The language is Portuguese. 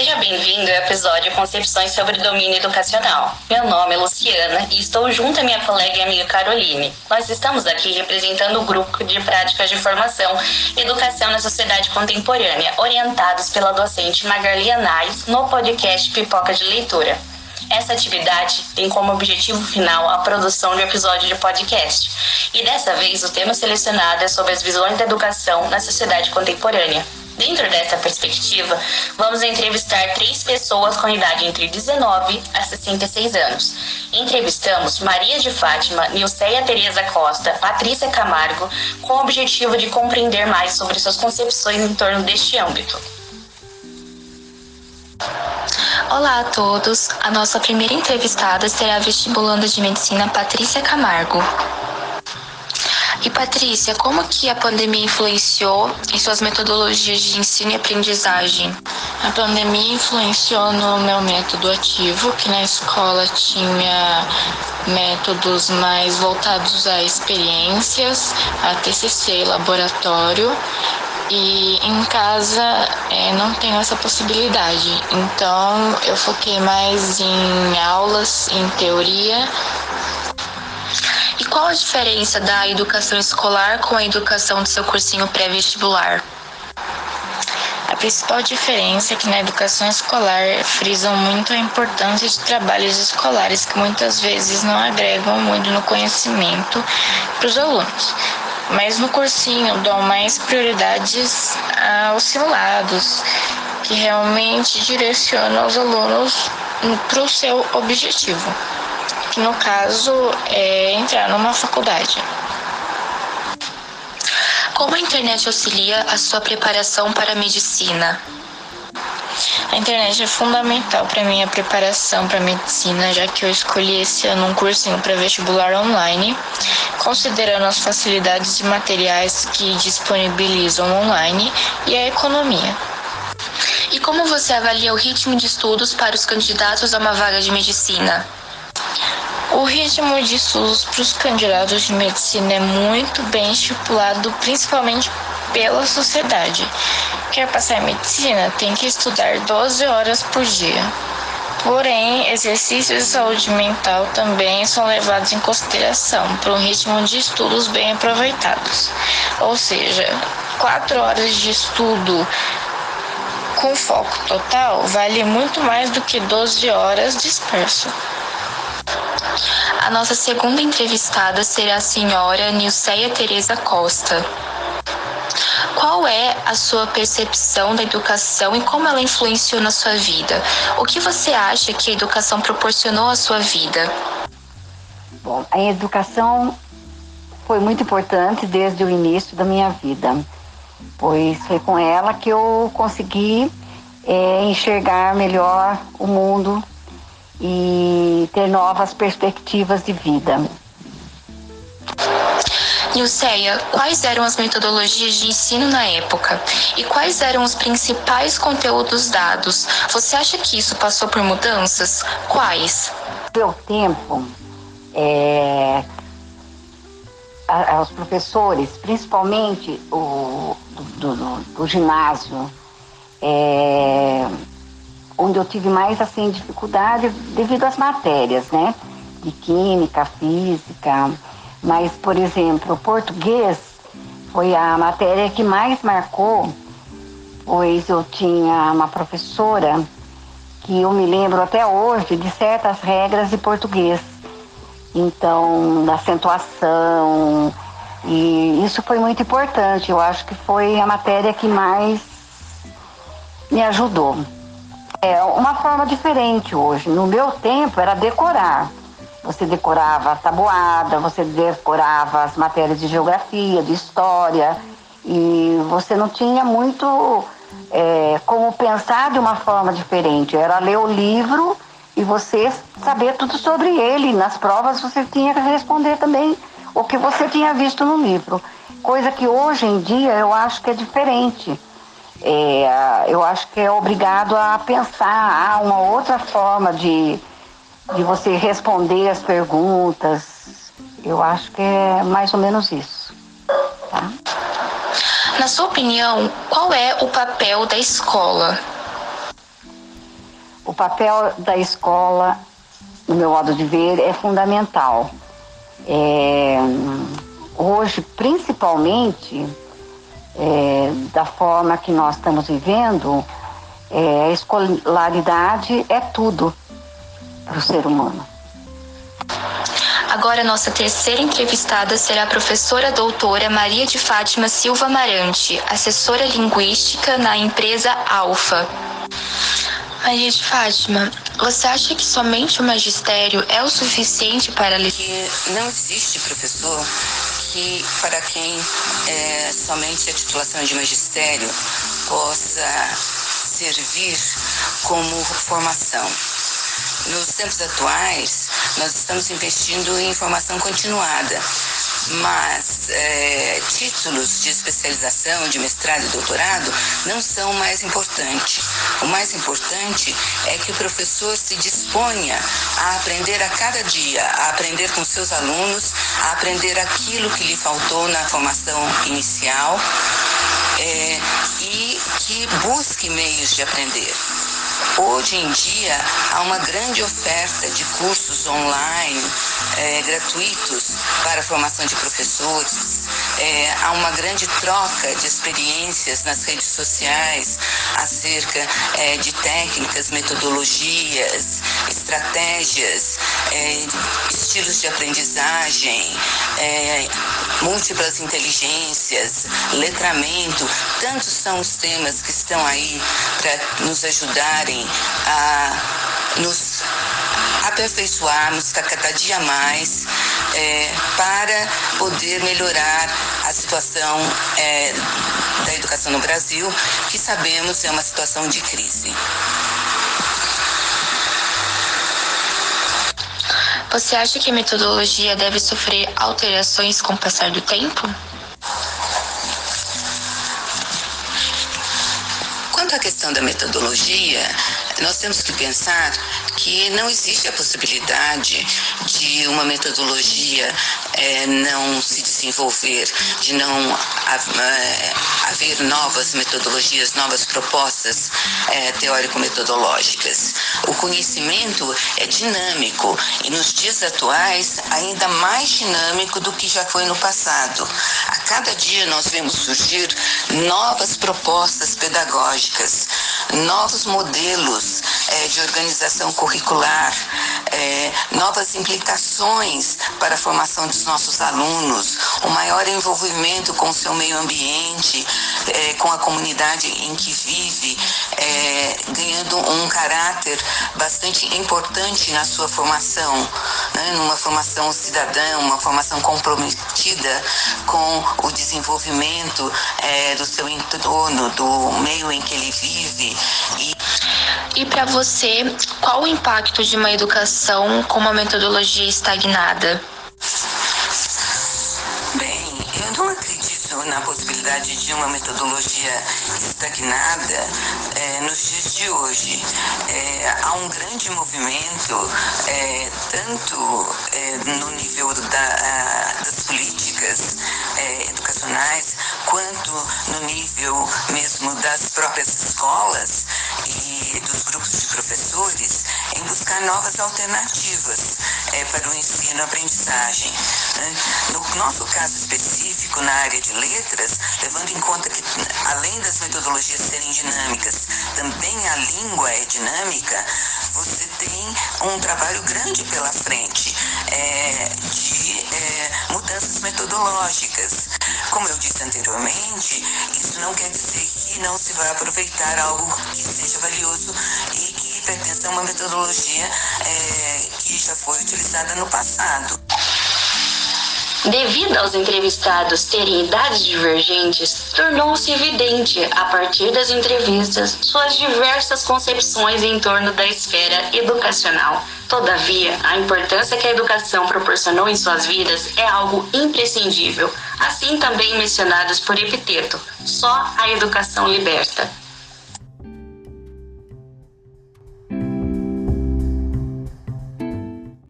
Seja bem-vindo ao episódio Concepções sobre Domínio Educacional. Meu nome é Luciana e estou junto à minha colega e amiga Caroline. Nós estamos aqui representando o grupo de práticas de formação Educação na Sociedade Contemporânea, orientados pela docente Magali Anais no podcast Pipoca de Leitura. Essa atividade tem como objetivo final a produção de episódio de podcast. E dessa vez o tema selecionado é sobre as visões da educação na sociedade contemporânea. Dentro dessa perspectiva, vamos entrevistar três pessoas com idade entre 19 a 66 anos. Entrevistamos Maria de Fátima, Nilceia Tereza Costa, Patrícia Camargo, com o objetivo de compreender mais sobre suas concepções em torno deste âmbito. Olá a todos. A nossa primeira entrevistada será a vestibulanda de medicina Patrícia Camargo. E Patrícia, como que a pandemia influenciou em suas metodologias de ensino e aprendizagem? A pandemia influenciou no meu método ativo, que na escola tinha métodos mais voltados a experiências, a TCC, laboratório, e em casa é, não tenho essa possibilidade. Então eu foquei mais em aulas, em teoria qual a diferença da educação escolar com a educação do seu cursinho pré-vestibular? A principal diferença é que na educação escolar frisam muito a importância de trabalhos escolares que muitas vezes não agregam muito no conhecimento para os alunos. Mas no cursinho dão mais prioridades aos simulados, que realmente direcionam os alunos para o seu objetivo que no caso é entrar numa faculdade. Como a internet auxilia a sua preparação para a medicina? A internet é fundamental para minha preparação para medicina, já que eu escolhi esse ano um cursinho para vestibular online, considerando as facilidades de materiais que disponibilizam online e a economia. E como você avalia o ritmo de estudos para os candidatos a uma vaga de medicina? O ritmo de estudos para os candidatos de medicina é muito bem estipulado, principalmente pela sociedade. Quer passar em medicina, tem que estudar 12 horas por dia. Porém, exercícios de saúde mental também são levados em consideração para um ritmo de estudos bem aproveitados. Ou seja, 4 horas de estudo com foco total vale muito mais do que 12 horas disperso. A nossa segunda entrevistada será a senhora Nilceia Tereza Costa. Qual é a sua percepção da educação e como ela influenciou na sua vida? O que você acha que a educação proporcionou à sua vida? Bom, a educação foi muito importante desde o início da minha vida, pois foi com ela que eu consegui é, enxergar melhor o mundo e ter novas perspectivas de vida. Nilceia, quais eram as metodologias de ensino na época e quais eram os principais conteúdos dados? Você acha que isso passou por mudanças? Quais? Pelo tempo, é, a, professores, principalmente o do, do, do ginásio, é, onde eu tive mais assim dificuldade devido às matérias, né? De química, física. Mas, por exemplo, português foi a matéria que mais marcou, pois eu tinha uma professora que eu me lembro até hoje de certas regras de português. Então, da acentuação, e isso foi muito importante. Eu acho que foi a matéria que mais me ajudou. É uma forma diferente hoje. No meu tempo era decorar. Você decorava a tabuada, você decorava as matérias de geografia, de história, e você não tinha muito é, como pensar de uma forma diferente. Era ler o livro e você saber tudo sobre ele. Nas provas você tinha que responder também o que você tinha visto no livro. Coisa que hoje em dia eu acho que é diferente é, eu acho que é obrigado a pensar uma outra forma de, de você responder as perguntas. Eu acho que é mais ou menos isso. Tá? Na sua opinião, qual é o papel da escola? O papel da escola, no meu modo de ver, é fundamental. É, hoje, principalmente, é, da forma que nós estamos vivendo, é, a escolaridade é tudo para o ser humano. Agora, nossa terceira entrevistada será a professora doutora Maria de Fátima Silva Marante, assessora linguística na empresa Alfa. Maria de Fátima, você acha que somente o magistério é o suficiente para que não existe professor que para quem é, somente a titulação de magistério possa servir como formação. Nos tempos atuais, nós estamos investindo em formação continuada, mas é, títulos de especialização, de mestrado e doutorado não são o mais importante. O mais importante é que o professor se disponha a aprender a cada dia, a aprender com seus alunos, a aprender aquilo que lhe faltou na formação inicial é, e que busque meios de aprender. Hoje em dia há uma grande oferta de cursos online é, gratuitos para a formação de professores. É, há uma grande troca de experiências nas redes sociais acerca é, de técnicas, metodologias, estratégias, é, estilos de aprendizagem, é, múltiplas inteligências, letramento. Tantos são os temas que estão aí para nos ajudarem a nos aperfeiçoarmos cada dia mais é, para poder melhorar a situação é, da educação no Brasil, que sabemos é uma situação de crise. Você acha que a metodologia deve sofrer alterações com o passar do tempo? Quanto à questão da metodologia, nós temos que pensar que não existe a possibilidade de uma metodologia é, não se desenvolver, de não é, haver novas metodologias, novas propostas é, teórico-metodológicas. O conhecimento é dinâmico e nos dias atuais ainda mais dinâmico do que já foi no passado. A cada dia nós vemos surgir novas propostas pedagógicas, novos modelos é, de organização curricular, é, novas implicações para a formação dos nossos alunos, o maior envolvimento com o seu meio ambiente, é, com a comunidade em que vive, é, ganhando um caráter bastante importante na sua formação, né, numa formação cidadã, uma formação comprometida com o desenvolvimento é, do seu entorno, do meio em que ele vive. E, e para você, qual o impacto de uma educação com uma metodologia estagnada? Na possibilidade de uma metodologia estagnada é, nos dias de hoje. É, há um grande movimento, é, tanto é, no nível da, das políticas é, educacionais, quanto no nível mesmo das próprias escolas e dos grupos de professores, em buscar novas alternativas é, para o ensino-aprendizagem. Né? No nosso caso específico, na área de letras, levando em conta que, além das metodologias serem dinâmicas, também a língua é dinâmica, você tem um trabalho grande pela frente é, de é, mudanças metodológicas. Como eu disse anteriormente, isso não quer dizer que não se vai aproveitar algo que seja valioso e que pertença a uma metodologia é, que já foi utilizada no passado. Devido aos entrevistados terem idades divergentes, tornou-se evidente, a partir das entrevistas, suas diversas concepções em torno da esfera educacional. Todavia, a importância que a educação proporcionou em suas vidas é algo imprescindível, assim também mencionados por Epiteto: só a educação liberta.